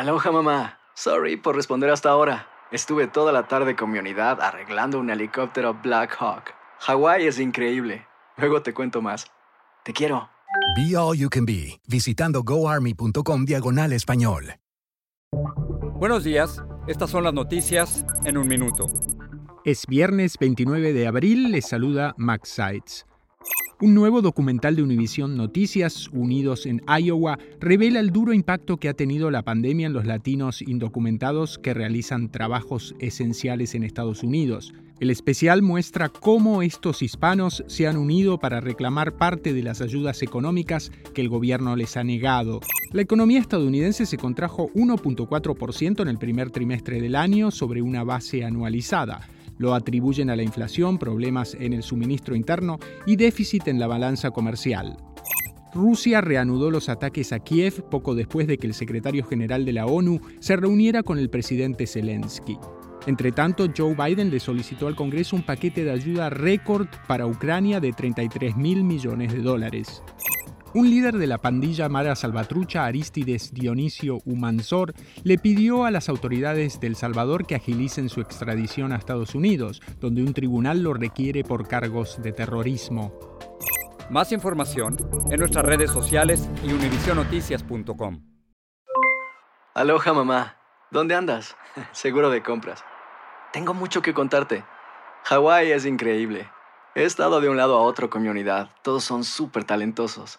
Aloha mamá. Sorry por responder hasta ahora. Estuve toda la tarde con mi unidad arreglando un helicóptero Black Hawk. Hawái es increíble. Luego te cuento más. Te quiero. Be All You Can Be, visitando goarmy.com diagonal español. Buenos días, estas son las noticias en un minuto. Es viernes 29 de abril, les saluda Max Sides. Un nuevo documental de Univision Noticias, Unidos en Iowa, revela el duro impacto que ha tenido la pandemia en los latinos indocumentados que realizan trabajos esenciales en Estados Unidos. El especial muestra cómo estos hispanos se han unido para reclamar parte de las ayudas económicas que el gobierno les ha negado. La economía estadounidense se contrajo 1.4% en el primer trimestre del año sobre una base anualizada. Lo atribuyen a la inflación, problemas en el suministro interno y déficit en la balanza comercial. Rusia reanudó los ataques a Kiev poco después de que el secretario general de la ONU se reuniera con el presidente Zelensky. Entre tanto, Joe Biden le solicitó al Congreso un paquete de ayuda récord para Ucrania de 33 mil millones de dólares. Un líder de la pandilla Mara Salvatrucha, Aristides Dionisio Humansor, le pidió a las autoridades de El Salvador que agilicen su extradición a Estados Unidos, donde un tribunal lo requiere por cargos de terrorismo. Más información en nuestras redes sociales y univisionoticias.com. Aloha mamá. ¿Dónde andas? Seguro de compras. Tengo mucho que contarte. Hawái es increíble. He estado de un lado a otro con mi unidad. Todos son súper talentosos.